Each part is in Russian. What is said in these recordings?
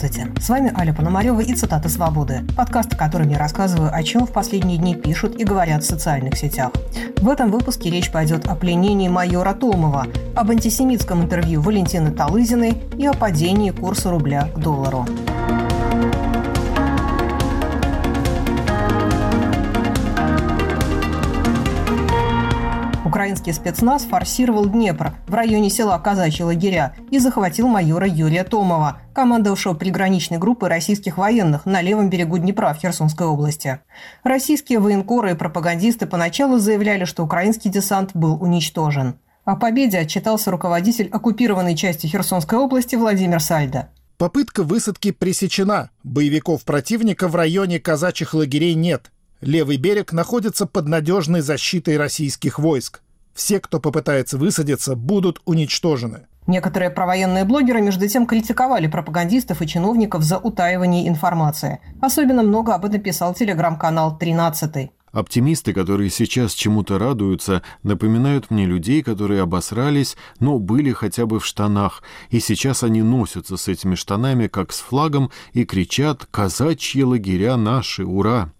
Здравствуйте, с вами Аля Пономарева и «Цитаты свободы», подкаст, в котором я рассказываю, о чем в последние дни пишут и говорят в социальных сетях. В этом выпуске речь пойдет о пленении майора Томова, об антисемитском интервью Валентины Талызиной и о падении курса рубля к доллару. Украинский спецназ форсировал Днепр в районе села Казачьи лагеря и захватил майора Юрия Томова, командовавшего приграничной группой российских военных на левом берегу Днепра в Херсонской области. Российские военкоры и пропагандисты поначалу заявляли, что украинский десант был уничтожен. О победе отчитался руководитель оккупированной части Херсонской области Владимир Сальдо. Попытка высадки пресечена. Боевиков противника в районе казачьих лагерей нет. Левый берег находится под надежной защитой российских войск. Все, кто попытается высадиться, будут уничтожены. Некоторые провоенные блогеры, между тем, критиковали пропагандистов и чиновников за утаивание информации. Особенно много об этом писал телеграм-канал «13». Оптимисты, которые сейчас чему-то радуются, напоминают мне людей, которые обосрались, но были хотя бы в штанах, и сейчас они носятся с этими штанами, как с флагом, и кричат «Казачьи лагеря наши! Ура!».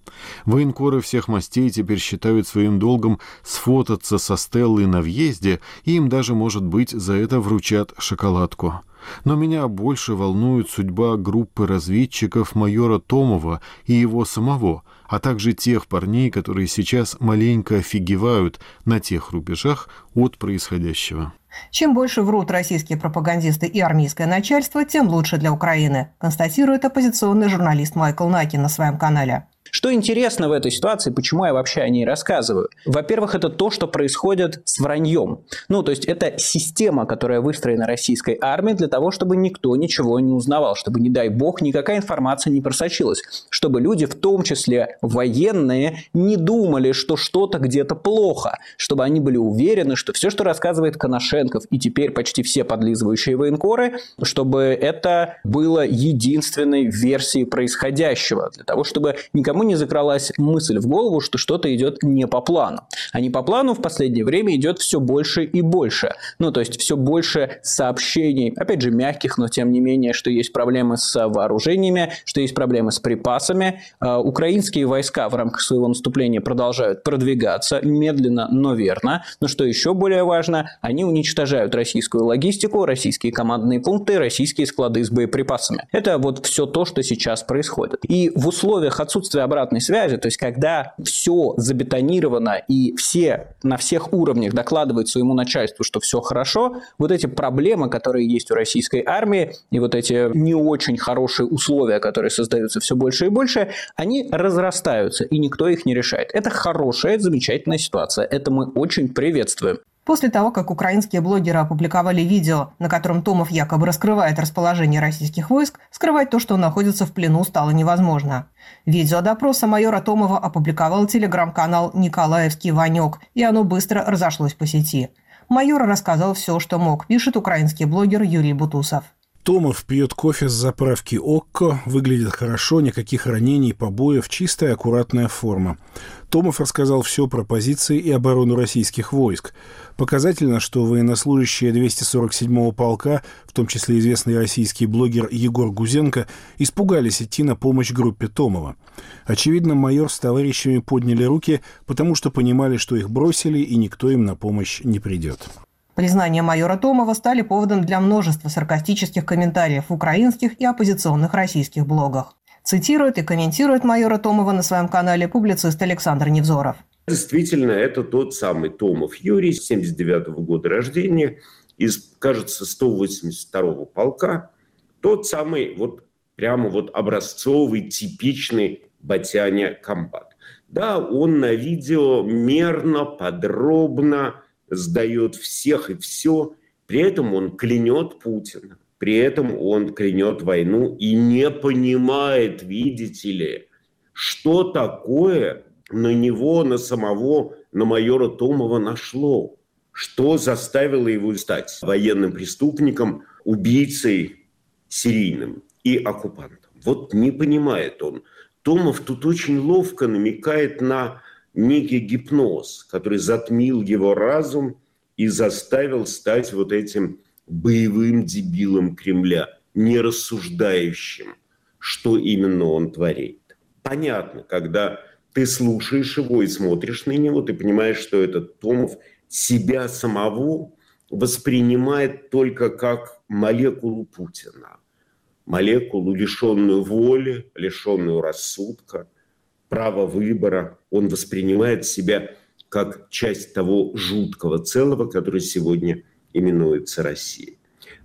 Военкоры всех мастей теперь считают своим долгом сфотаться со Стеллой на въезде, и им даже, может быть, за это вручат шоколадку. Но меня больше волнует судьба группы разведчиков майора Томова и его самого, а также тех парней, которые сейчас маленько офигевают на тех рубежах от происходящего. Чем больше врут российские пропагандисты и армейское начальство, тем лучше для Украины, констатирует оппозиционный журналист Майкл Наки на своем канале. Что интересно в этой ситуации, почему я вообще о ней рассказываю? Во-первых, это то, что происходит с враньем. Ну, то есть это система, которая выстроена российской армией для того, чтобы никто ничего не узнавал, чтобы, не дай бог, никакая информация не просочилась, чтобы люди, в том числе военные, не думали, что что-то где-то плохо, чтобы они были уверены, что все, что рассказывает Коношенков и теперь почти все подлизывающие военкоры, чтобы это было единственной версией происходящего, для того, чтобы никому никому не закралась мысль в голову, что что-то идет не по плану. А не по плану в последнее время идет все больше и больше. Ну, то есть все больше сообщений, опять же, мягких, но тем не менее, что есть проблемы с вооружениями, что есть проблемы с припасами. А, украинские войска в рамках своего наступления продолжают продвигаться медленно, но верно. Но что еще более важно, они уничтожают российскую логистику, российские командные пункты, российские склады с боеприпасами. Это вот все то, что сейчас происходит. И в условиях отсутствия обратной связи, то есть когда все забетонировано и все на всех уровнях докладывают своему начальству, что все хорошо, вот эти проблемы, которые есть у российской армии, и вот эти не очень хорошие условия, которые создаются все больше и больше, они разрастаются, и никто их не решает. Это хорошая, замечательная ситуация. Это мы очень приветствуем. После того, как украинские блогеры опубликовали видео, на котором Томов якобы раскрывает расположение российских войск, скрывать то, что он находится в плену, стало невозможно. Видео допроса майора Томова опубликовал телеграм-канал «Николаевский Ванек», и оно быстро разошлось по сети. Майор рассказал все, что мог, пишет украинский блогер Юрий Бутусов. Томов пьет кофе с заправки «Окко», выглядит хорошо, никаких ранений, побоев, чистая аккуратная форма. Томов рассказал все про позиции и оборону российских войск. Показательно, что военнослужащие 247-го полка, в том числе известный российский блогер Егор Гузенко, испугались идти на помощь группе Томова. Очевидно, майор с товарищами подняли руки, потому что понимали, что их бросили и никто им на помощь не придет. Признания майора Томова стали поводом для множества саркастических комментариев в украинских и оппозиционных российских блогах. Цитирует и комментирует майора Томова на своем канале публицист Александр Невзоров. Действительно, это тот самый Томов Юрий, 79 -го года рождения, из, кажется, 182-го полка. Тот самый вот прямо вот образцовый, типичный Батяня комбат. Да, он на видео мерно, подробно сдает всех и все. При этом он клянет Путина. При этом он клянет войну и не понимает, видите ли, что такое на него, на самого, на майора Томова нашло. Что заставило его стать военным преступником, убийцей серийным и оккупантом. Вот не понимает он. Томов тут очень ловко намекает на некий гипноз, который затмил его разум и заставил стать вот этим боевым дебилом Кремля. нерассуждающим, что именно он творит. Понятно, когда ты слушаешь его и смотришь на него, ты понимаешь, что этот Томов себя самого воспринимает только как молекулу Путина. Молекулу, лишенную воли, лишенную рассудка, права выбора. Он воспринимает себя как часть того жуткого целого, которое сегодня именуется Россией.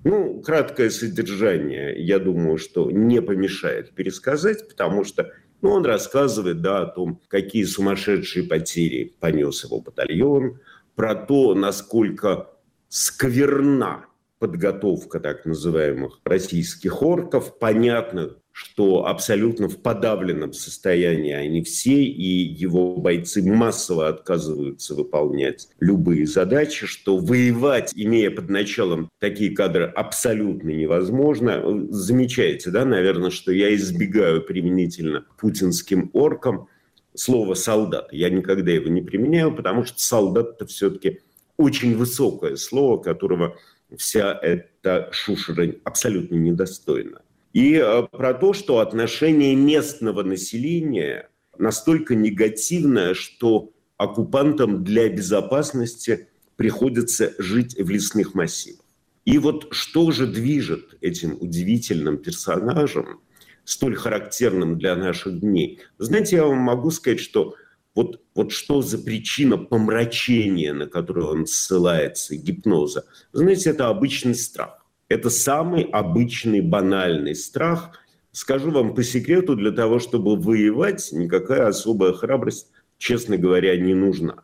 Ну, краткое содержание, я думаю, что не помешает пересказать, потому что ну, он рассказывает да, о том, какие сумасшедшие потери понес его батальон, про то, насколько скверна подготовка так называемых российских орков. Понятно, что абсолютно в подавленном состоянии они все, и его бойцы массово отказываются выполнять любые задачи, что воевать, имея под началом такие кадры, абсолютно невозможно. Замечаете, да, наверное, что я избегаю применительно путинским оркам слово «солдат». Я никогда его не применяю, потому что солдат – это все-таки очень высокое слово, которого вся эта шушера абсолютно недостойна и э, про то, что отношение местного населения настолько негативное, что оккупантам для безопасности приходится жить в лесных массивах. И вот что же движет этим удивительным персонажем, столь характерным для наших дней? Знаете, я вам могу сказать, что вот, вот что за причина помрачения, на которую он ссылается, гипноза? Знаете, это обычный страх. Это самый обычный банальный страх. Скажу вам по секрету, для того, чтобы воевать, никакая особая храбрость, честно говоря, не нужна.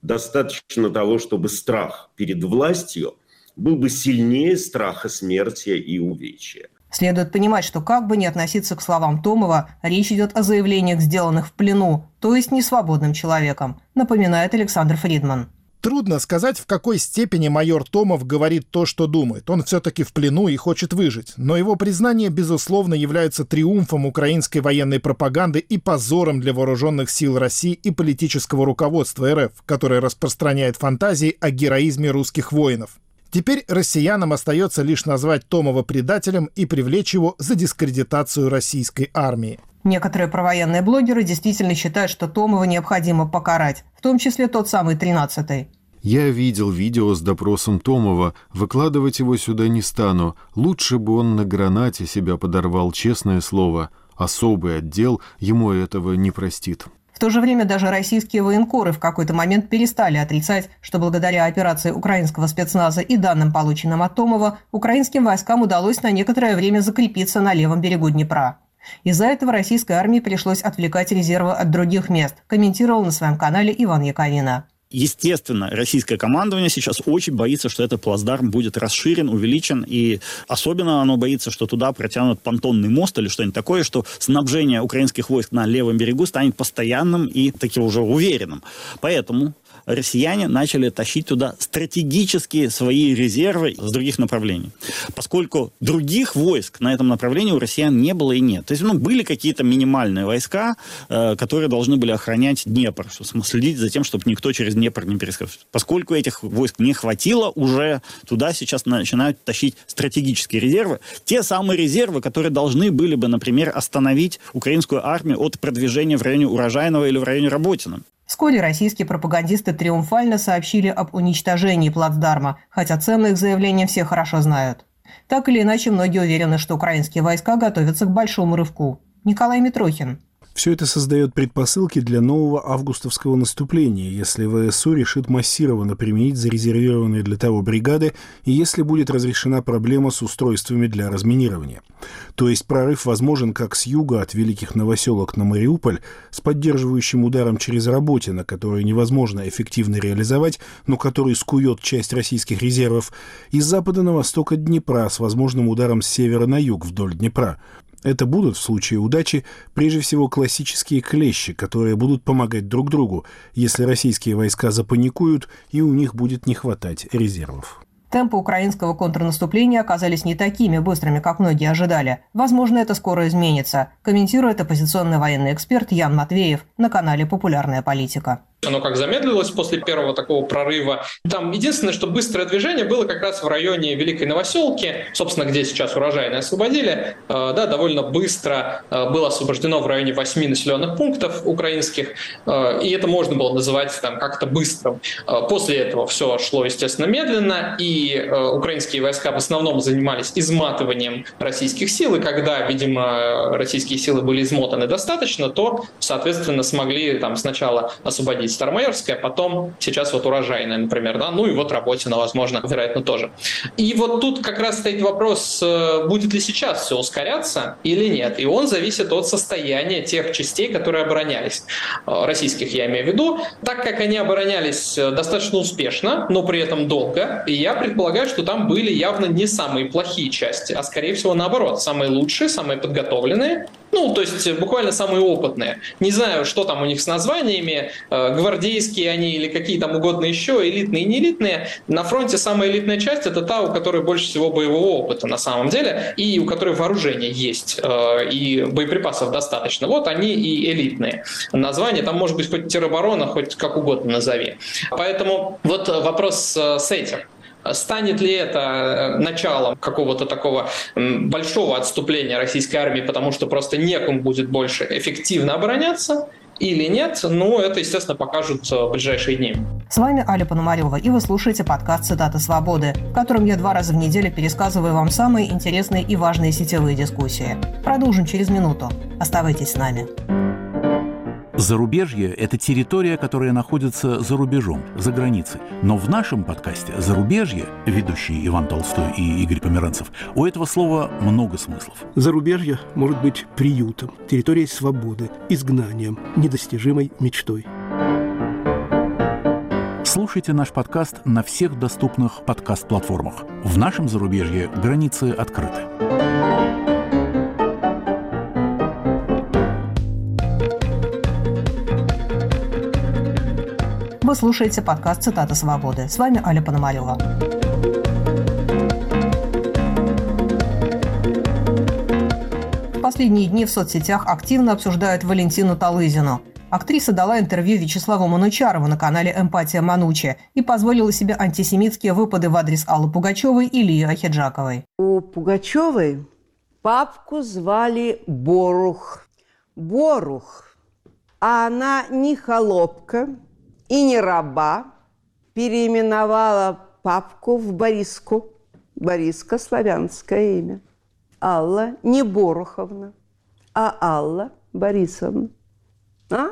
Достаточно того, чтобы страх перед властью был бы сильнее страха смерти и увечья. Следует понимать, что как бы ни относиться к словам Томова, речь идет о заявлениях, сделанных в плену, то есть несвободным человеком, напоминает Александр Фридман. Трудно сказать, в какой степени майор Томов говорит то, что думает. Он все-таки в плену и хочет выжить. Но его признание, безусловно, является триумфом украинской военной пропаганды и позором для вооруженных сил России и политического руководства РФ, которое распространяет фантазии о героизме русских воинов. Теперь россиянам остается лишь назвать Томова предателем и привлечь его за дискредитацию российской армии. Некоторые провоенные блогеры действительно считают, что Томова необходимо покарать, в том числе тот самый 13-й. Я видел видео с допросом Томова, выкладывать его сюда не стану. Лучше бы он на гранате себя подорвал, честное слово. Особый отдел ему этого не простит. В то же время даже российские военкоры в какой-то момент перестали отрицать, что благодаря операции украинского спецназа и данным, полученным от Томова, украинским войскам удалось на некоторое время закрепиться на левом берегу Днепра. Из-за этого российской армии пришлось отвлекать резервы от других мест, комментировал на своем канале Иван Яковина. Естественно, российское командование сейчас очень боится, что этот плацдарм будет расширен, увеличен, и особенно оно боится, что туда протянут понтонный мост или что-нибудь такое, что снабжение украинских войск на левом берегу станет постоянным и таки уже уверенным. Поэтому россияне начали тащить туда стратегические свои резервы с других направлений. Поскольку других войск на этом направлении у россиян не было и нет. То есть, ну, были какие-то минимальные войска, э, которые должны были охранять Днепр, следить за тем, чтобы никто через Днепр не перескочил. Поскольку этих войск не хватило, уже туда сейчас начинают тащить стратегические резервы. Те самые резервы, которые должны были бы, например, остановить украинскую армию от продвижения в районе Урожайного или в районе Работина. Вскоре российские пропагандисты триумфально сообщили об уничтожении плацдарма, хотя цены их заявления все хорошо знают. Так или иначе, многие уверены, что украинские войска готовятся к большому рывку. Николай Митрохин, все это создает предпосылки для нового августовского наступления, если ВСУ решит массированно применить зарезервированные для того бригады и если будет разрешена проблема с устройствами для разминирования. То есть прорыв возможен как с юга от великих новоселок на Мариуполь с поддерживающим ударом через Работино, который невозможно эффективно реализовать, но который скует часть российских резервов, и с запада на восток от Днепра с возможным ударом с севера на юг вдоль Днепра. Это будут, в случае удачи, прежде всего классические клещи, которые будут помогать друг другу, если российские войска запаникуют и у них будет не хватать резервов. Темпы украинского контрнаступления оказались не такими быстрыми, как многие ожидали. Возможно, это скоро изменится, комментирует оппозиционный военный эксперт Ян Матвеев на канале «Популярная политика». Оно как замедлилось после первого такого прорыва. Там единственное, что быстрое движение было как раз в районе Великой Новоселки, собственно, где сейчас урожайные освободили, э, да, довольно быстро э, было освобождено в районе восьми населенных пунктов украинских, э, и это можно было называть там как-то быстрым. После этого все шло, естественно, медленно, и украинские войска в основном занимались изматыванием российских сил, и когда, видимо, российские силы были измотаны достаточно, то, соответственно, смогли там сначала освободить Старомайорская, потом сейчас вот урожайная, например, да, ну и вот Работина, возможно, вероятно, тоже. И вот тут как раз стоит вопрос, э, будет ли сейчас все ускоряться или нет. И он зависит от состояния тех частей, которые оборонялись. Э, российских я имею в виду. Так как они оборонялись э, достаточно успешно, но при этом долго, и я предполагаю, что там были явно не самые плохие части, а скорее всего наоборот, самые лучшие, самые подготовленные, ну, то есть буквально самые опытные. Не знаю, что там у них с названиями, гвардейские они или какие там угодно еще, элитные и не элитные. На фронте самая элитная часть это та, у которой больше всего боевого опыта на самом деле, и у которой вооружение есть, э, и боеприпасов достаточно. Вот они и элитные. Название там может быть хоть тероборона, хоть как угодно назови. Поэтому вот вопрос э, с этим. Станет ли это э, началом какого-то такого большого отступления российской армии, потому что просто некому будет больше эффективно обороняться, или нет, ну, это, естественно, покажут в ближайшие дни. С вами Аля Пономарева, и вы слушаете подкаст «Цитаты свободы», в котором я два раза в неделю пересказываю вам самые интересные и важные сетевые дискуссии. Продолжим через минуту. Оставайтесь с нами. Зарубежье – это территория, которая находится за рубежом, за границей. Но в нашем подкасте «Зарубежье», ведущий Иван Толстой и Игорь Померанцев, у этого слова много смыслов. Зарубежье может быть приютом, территорией свободы, изгнанием, недостижимой мечтой. Слушайте наш подкаст на всех доступных подкаст-платформах. В нашем зарубежье границы открыты. Вы слушаете подкаст «Цитата свободы». С вами Аля Пономарева. Последние дни в соцсетях активно обсуждают Валентину Талызину. Актриса дала интервью Вячеславу Манучарову на канале «Эмпатия Манучи» и позволила себе антисемитские выпады в адрес Аллы Пугачевой и Лии Ахиджаковой. У Пугачевой папку звали Борух. Борух. А она не холопка, и не раба, переименовала папку в Бориску. Бориска – славянское имя. Алла не Боруховна, а Алла Борисовна. А?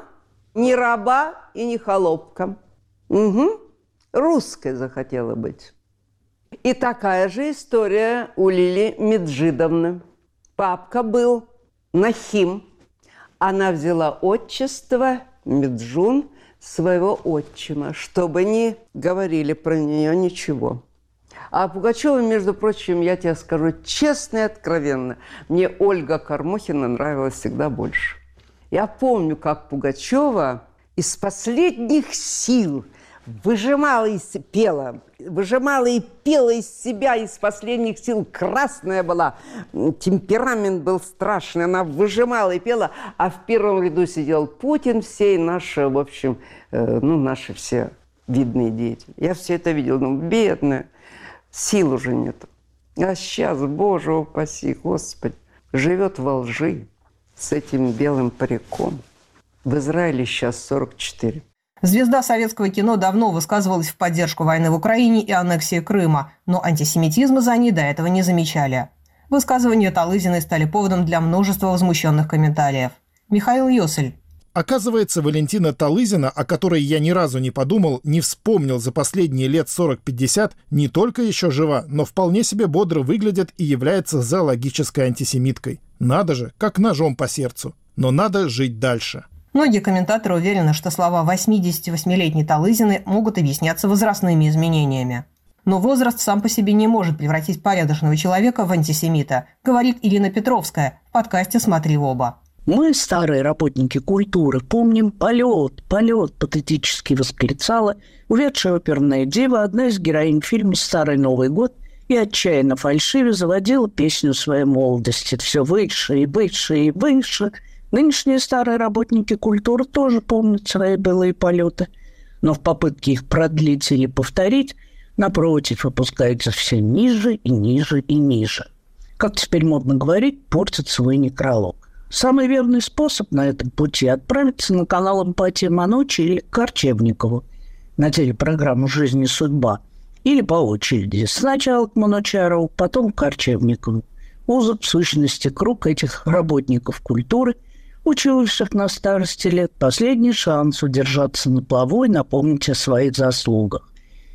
Не раба и не холопка. Угу. Русской захотела быть. И такая же история у Лили Меджидовны. Папка был Нахим. Она взяла отчество Меджун своего отчима, чтобы не говорили про нее ничего. А Пугачева, между прочим, я тебе скажу честно и откровенно, мне Ольга Кормухина нравилась всегда больше. Я помню, как Пугачева из последних сил выжимала и пела, выжимала и пела из себя, из последних сил. Красная была, темперамент был страшный. Она выжимала и пела, а в первом ряду сидел Путин, все наши, в общем, э, ну, наши все видные деятели. Я все это видел, ну, бедная, сил уже нет. А сейчас, боже упаси, Господи, живет во лжи с этим белым париком. В Израиле сейчас 44. Звезда советского кино давно высказывалась в поддержку войны в Украине и аннексии Крыма, но антисемитизма за ней до этого не замечали. Высказывания Талызиной стали поводом для множества возмущенных комментариев. Михаил Йосель. Оказывается, Валентина Талызина, о которой я ни разу не подумал, не вспомнил за последние лет 40-50, не только еще жива, но вполне себе бодро выглядит и является зоологической антисемиткой. Надо же, как ножом по сердцу. Но надо жить дальше. Многие комментаторы уверены, что слова 88-летней Талызины могут объясняться возрастными изменениями. Но возраст сам по себе не может превратить порядочного человека в антисемита, говорит Ирина Петровская в подкасте «Смотри в оба». Мы, старые работники культуры, помним полет, полет, патетически восклицала увядшая оперная дева, одна из героинь фильма «Старый Новый год», и отчаянно фальшиве заводила песню своей молодости. Все выше и выше и выше – Нынешние старые работники культуры тоже помнят свои былые полеты, но в попытке их продлить или повторить, напротив, опускаются все ниже и ниже и ниже. Как теперь модно говорить, портят свой некролог. Самый верный способ на этом пути – отправиться на канал «Эмпатия Манучи» или Корчевникову на телепрограмму «Жизнь и судьба» или по очереди. Сначала к Манучарову, потом к Корчевникову. Узок в сущности круг этих работников культуры – учивших на старости лет, последний шанс удержаться на плаву и напомнить о своих заслугах.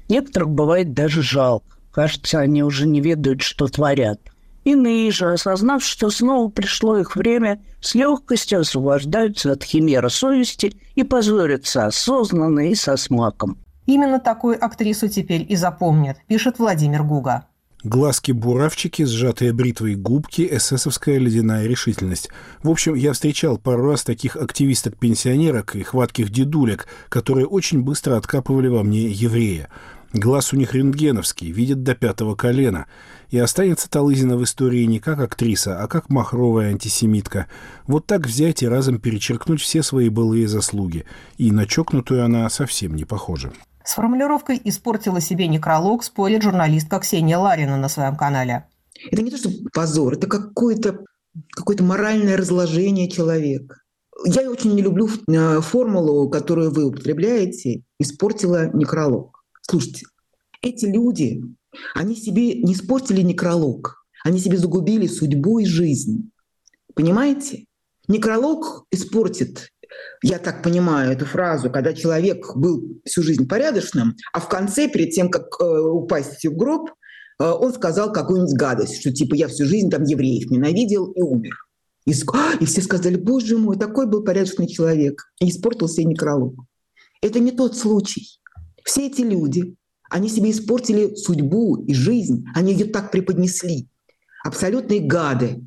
Некоторых бывает даже жалко. Кажется, они уже не ведают, что творят. Иные же, осознав, что снова пришло их время, с легкостью освобождаются от химеры совести и позорятся осознанно и со смаком. Именно такую актрису теперь и запомнят, пишет Владимир Гуга. Глазки-буравчики, сжатые бритвой губки, эсэсовская ледяная решительность. В общем, я встречал пару раз таких активисток-пенсионерок и хватких дедулек, которые очень быстро откапывали во мне еврея. Глаз у них рентгеновский, видит до пятого колена. И останется Талызина в истории не как актриса, а как махровая антисемитка. Вот так взять и разом перечеркнуть все свои былые заслуги. И на чокнутую она совсем не похожа. С формулировкой «испортила себе некролог» спорит журналистка Ксения Ларина на своем канале. Это не то, что позор, это какое-то какое моральное разложение человека. Я очень не люблю э, формулу, которую вы употребляете, «испортила некролог». Слушайте, эти люди, они себе не испортили некролог, они себе загубили судьбу и жизнь. Понимаете? Некролог испортит я так понимаю эту фразу, когда человек был всю жизнь порядочным, а в конце, перед тем, как э, упасть в гроб, э, он сказал какую-нибудь гадость, что типа я всю жизнь там евреев ненавидел и умер. И, и все сказали, боже мой, такой был порядочный человек. И испортил себе некролог. Это не тот случай. Все эти люди, они себе испортили судьбу и жизнь. Они ее так преподнесли. Абсолютные гады.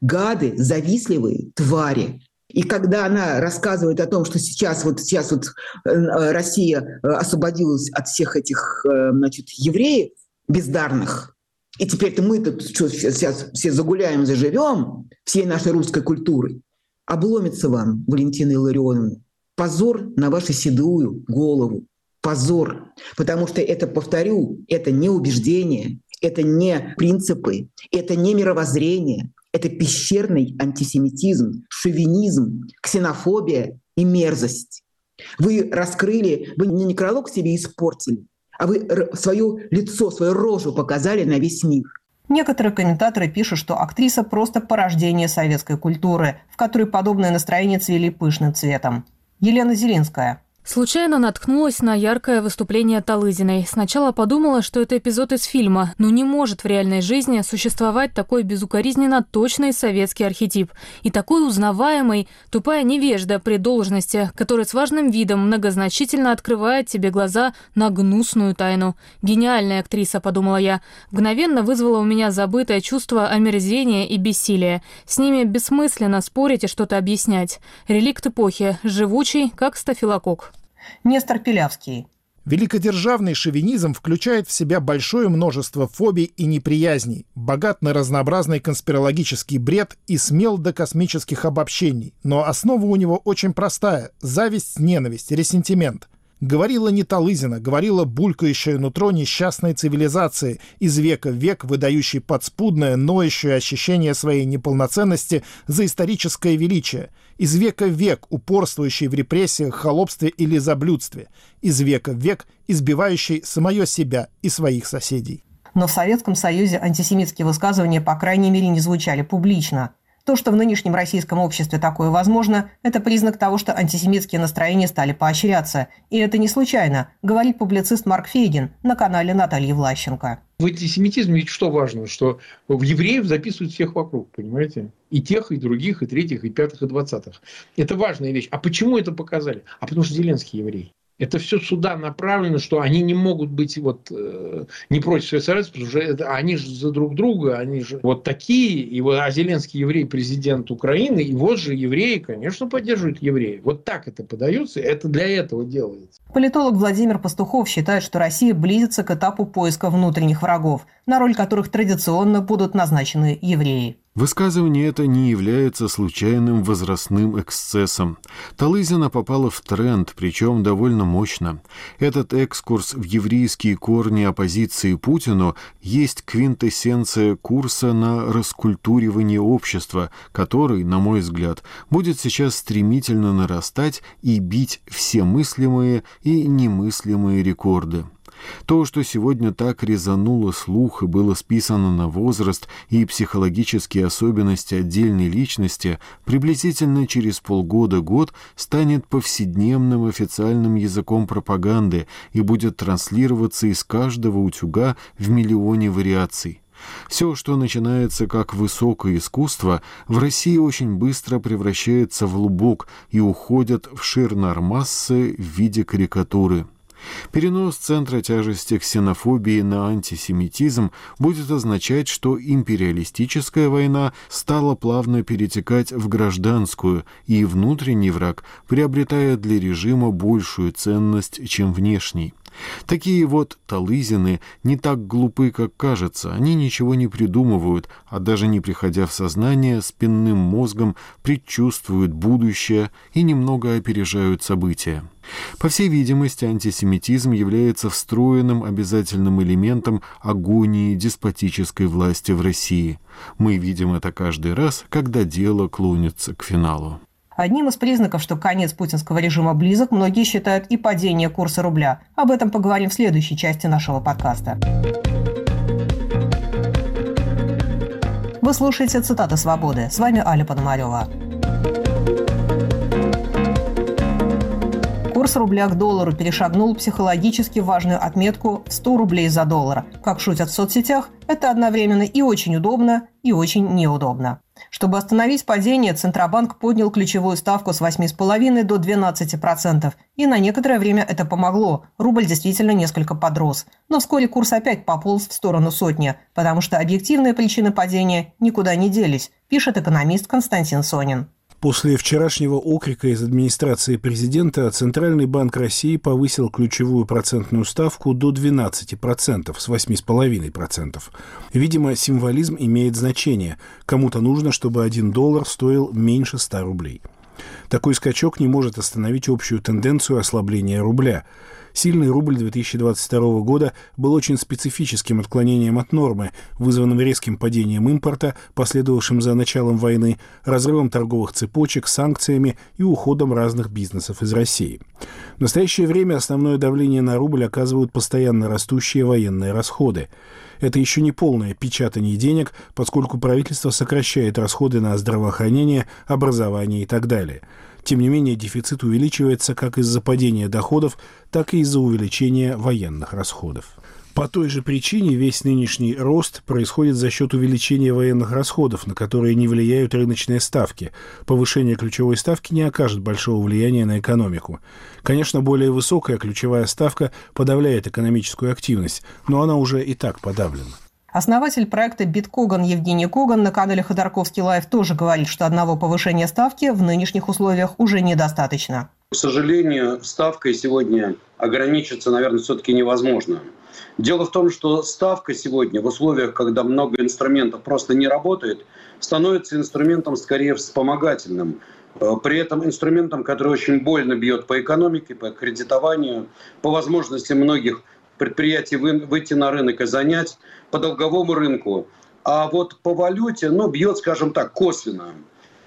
Гады, завистливые твари, и когда она рассказывает о том, что сейчас вот сейчас вот э, Россия э, освободилась от всех этих э, значит, евреев бездарных, и теперь-то мы тут что, сейчас все загуляем, заживем всей нашей русской культурой, обломится вам, Валентина Илларионовна, позор на вашу седую голову, позор, потому что это, повторю, это не убеждение, это не принципы, это не мировоззрение, это пещерный антисемитизм, шовинизм, ксенофобия и мерзость. Вы раскрыли, вы не некролог себе испортили, а вы свое лицо, свою рожу показали на весь мир. Некоторые комментаторы пишут, что актриса просто порождение советской культуры, в которой подобное настроение цвели пышным цветом. Елена Зеленская – Случайно наткнулась на яркое выступление Талызиной. Сначала подумала, что это эпизод из фильма, но не может в реальной жизни существовать такой безукоризненно точный советский архетип и такой узнаваемый тупая невежда при должности, который с важным видом многозначительно открывает тебе глаза на гнусную тайну. Гениальная актриса, подумала я. Мгновенно вызвала у меня забытое чувство омерзения и бессилия. С ними бессмысленно спорить и что-то объяснять. Реликт эпохи, живучий, как стафилококк. Нестор Пилявский. Великодержавный шовинизм включает в себя большое множество фобий и неприязней, богат на разнообразный конспирологический бред и смел до космических обобщений. Но основа у него очень простая – зависть, ненависть, ресентимент. Говорила не Талызина, говорила булькающее нутро несчастной цивилизации, из века в век выдающей подспудное, ноющее ощущение своей неполноценности за историческое величие, из века в век упорствующей в репрессиях, холопстве или заблюдстве, из века в век избивающей самое себя и своих соседей. Но в Советском Союзе антисемитские высказывания, по крайней мере, не звучали публично – то, что в нынешнем российском обществе такое возможно, это признак того, что антисемитские настроения стали поощряться. И это не случайно, говорит публицист Марк Фейгин на канале Натальи Влащенко. В антисемитизме ведь что важно, что в евреев записывают всех вокруг, понимаете? И тех, и других, и третьих, и пятых, и двадцатых. Это важная вещь. А почему это показали? А потому что Зеленский еврей. Это все сюда направлено, что они не могут быть вот э, не против Советского потому что это, они же за друг друга, они же вот такие. И вот а Зеленский еврей президент Украины, и вот же евреи, конечно, поддерживают евреев. Вот так это подается, это для этого делается. Политолог Владимир Пастухов считает, что Россия близится к этапу поиска внутренних врагов, на роль которых традиционно будут назначены евреи. Высказывание это не является случайным возрастным эксцессом. Талызина попала в тренд, причем довольно мощно. Этот экскурс в еврейские корни оппозиции Путину есть квинтэссенция курса на раскультуривание общества, который, на мой взгляд, будет сейчас стремительно нарастать и бить все мыслимые и немыслимые рекорды. То, что сегодня так резануло слух и было списано на возраст и психологические особенности отдельной личности, приблизительно через полгода-год станет повседневным официальным языком пропаганды и будет транслироваться из каждого утюга в миллионе вариаций. Все, что начинается как высокое искусство, в России очень быстро превращается в лубок и уходит в ширнар-массы в виде карикатуры. Перенос центра тяжести ксенофобии на антисемитизм будет означать, что империалистическая война стала плавно перетекать в гражданскую, и внутренний враг приобретает для режима большую ценность, чем внешний. Такие вот талызины не так глупы, как кажется. Они ничего не придумывают, а даже не приходя в сознание, спинным мозгом предчувствуют будущее и немного опережают события. По всей видимости, антисемитизм является встроенным обязательным элементом агонии деспотической власти в России. Мы видим это каждый раз, когда дело клонится к финалу. Одним из признаков, что конец путинского режима близок, многие считают и падение курса рубля. Об этом поговорим в следующей части нашего подкаста. Вы слушаете «Цитаты свободы». С вами Аля Пономарева. Курс рубля к доллару перешагнул психологически важную отметку в 100 рублей за доллар. Как шутят в соцсетях, это одновременно и очень удобно, и очень неудобно. Чтобы остановить падение, Центробанк поднял ключевую ставку с 8,5 до 12%. И на некоторое время это помогло. Рубль действительно несколько подрос. Но вскоре курс опять пополз в сторону сотни, потому что объективные причины падения никуда не делись, пишет экономист Константин Сонин. После вчерашнего окрика из администрации президента Центральный банк России повысил ключевую процентную ставку до 12% с 8,5%. Видимо, символизм имеет значение. Кому-то нужно, чтобы один доллар стоил меньше 100 рублей. Такой скачок не может остановить общую тенденцию ослабления рубля – Сильный рубль 2022 года был очень специфическим отклонением от нормы, вызванным резким падением импорта, последовавшим за началом войны, разрывом торговых цепочек, санкциями и уходом разных бизнесов из России. В настоящее время основное давление на рубль оказывают постоянно растущие военные расходы. Это еще не полное печатание денег, поскольку правительство сокращает расходы на здравоохранение, образование и так далее – тем не менее, дефицит увеличивается как из-за падения доходов, так и из-за увеличения военных расходов. По той же причине весь нынешний рост происходит за счет увеличения военных расходов, на которые не влияют рыночные ставки. Повышение ключевой ставки не окажет большого влияния на экономику. Конечно, более высокая ключевая ставка подавляет экономическую активность, но она уже и так подавлена. Основатель проекта «Биткоган» Евгений Коган на канале Ходорковский Лайв тоже говорит, что одного повышения ставки в нынешних условиях уже недостаточно. К сожалению, ставкой сегодня ограничиться, наверное, все-таки невозможно. Дело в том, что ставка сегодня в условиях, когда много инструментов просто не работает, становится инструментом скорее вспомогательным. Э, при этом инструментом, который очень больно бьет по экономике, по кредитованию, по возможности многих предприятий выйти на рынок и занять по долговому рынку. А вот по валюте, ну, бьет, скажем так, косвенно.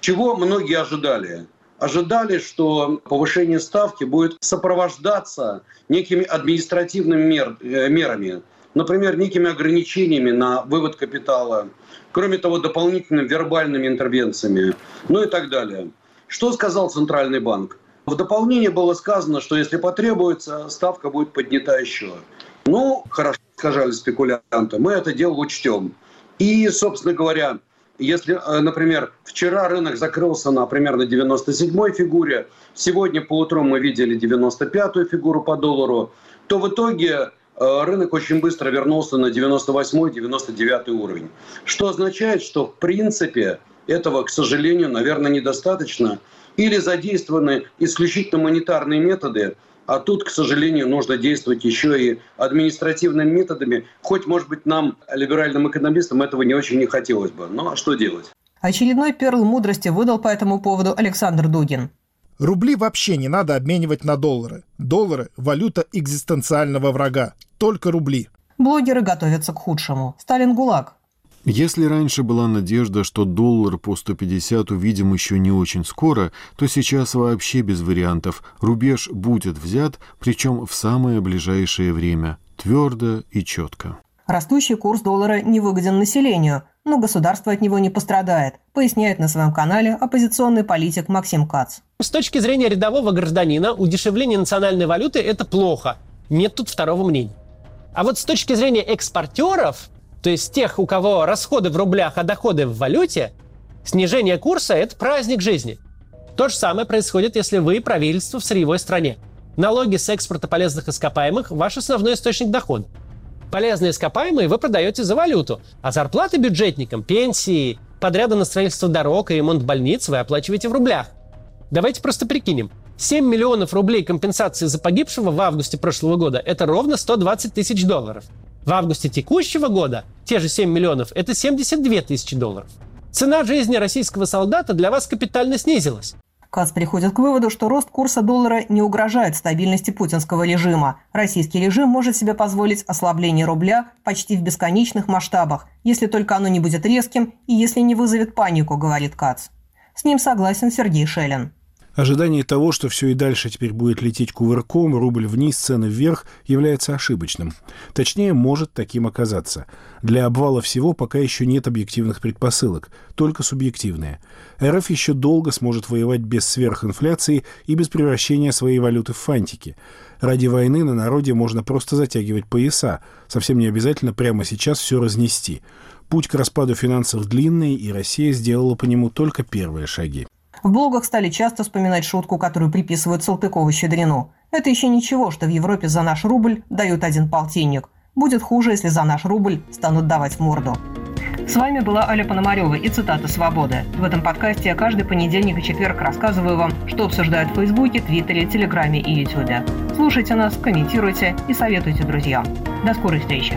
Чего многие ожидали? Ожидали, что повышение ставки будет сопровождаться некими административными мер, э, мерами, например, некими ограничениями на вывод капитала, кроме того, дополнительными вербальными интервенциями, ну и так далее. Что сказал Центральный банк? В дополнение было сказано, что если потребуется, ставка будет поднята еще. Ну, хорошо, сказали спекулянты, мы это дело учтем. И, собственно говоря, если, э, например, вчера рынок закрылся на примерно 97-й фигуре, сегодня по утру мы видели 95-ю фигуру по доллару, то в итоге э, рынок очень быстро вернулся на 98-99 уровень. Что означает, что в принципе этого, к сожалению, наверное, недостаточно. Или задействованы исключительно монетарные методы, А тут, к сожалению, нужно действовать еще и административными методами. Хоть, может быть, нам, либеральным экономистам, этого не очень не хотелось бы. Но что делать? Очередной перл мудрости выдал по этому поводу Александр Дугин. Рубли вообще не надо обменивать на доллары. Доллары – валюта экзистенциального врага. Только рубли. Блогеры готовятся к худшему. Сталин ГУЛАГ. Если раньше была надежда, что доллар по 150 увидим еще не очень скоро, то сейчас вообще без вариантов. Рубеж будет взят, причем в самое ближайшее время. Твердо и четко. Растущий курс доллара невыгоден населению, но государство от него не пострадает, поясняет на своем канале оппозиционный политик Максим Кац. С точки зрения рядового гражданина, удешевление национальной валюты – это плохо. Нет тут второго мнения. А вот с точки зрения экспортеров, то есть тех, у кого расходы в рублях, а доходы в валюте, снижение курса – это праздник жизни. То же самое происходит, если вы правительство в сырьевой стране. Налоги с экспорта полезных ископаемых – ваш основной источник дохода. Полезные ископаемые вы продаете за валюту, а зарплаты бюджетникам, пенсии, подряды на строительство дорог и ремонт больниц вы оплачиваете в рублях. Давайте просто прикинем. 7 миллионов рублей компенсации за погибшего в августе прошлого года – это ровно 120 тысяч долларов. В августе текущего года те же 7 миллионов – это 72 тысячи долларов. Цена жизни российского солдата для вас капитально снизилась. КАЦ приходит к выводу, что рост курса доллара не угрожает стабильности путинского режима. Российский режим может себе позволить ослабление рубля почти в бесконечных масштабах, если только оно не будет резким и если не вызовет панику, говорит КАЦ. С ним согласен Сергей Шелин. Ожидание того, что все и дальше теперь будет лететь кувырком, рубль вниз, цены вверх, является ошибочным. Точнее, может таким оказаться. Для обвала всего пока еще нет объективных предпосылок, только субъективные. РФ еще долго сможет воевать без сверхинфляции и без превращения своей валюты в фантики. Ради войны на народе можно просто затягивать пояса, совсем не обязательно прямо сейчас все разнести. Путь к распаду финансов длинный, и Россия сделала по нему только первые шаги. В блогах стали часто вспоминать шутку, которую приписывают Салтыкову-Щедрину. Это еще ничего, что в Европе за наш рубль дают один полтинник. Будет хуже, если за наш рубль станут давать морду. С вами была Аля Пономарева и цитата «Свободы». В этом подкасте я каждый понедельник и четверг рассказываю вам, что обсуждают в Фейсбуке, Твиттере, Телеграме и Ютубе. Слушайте нас, комментируйте и советуйте друзьям. До скорой встречи!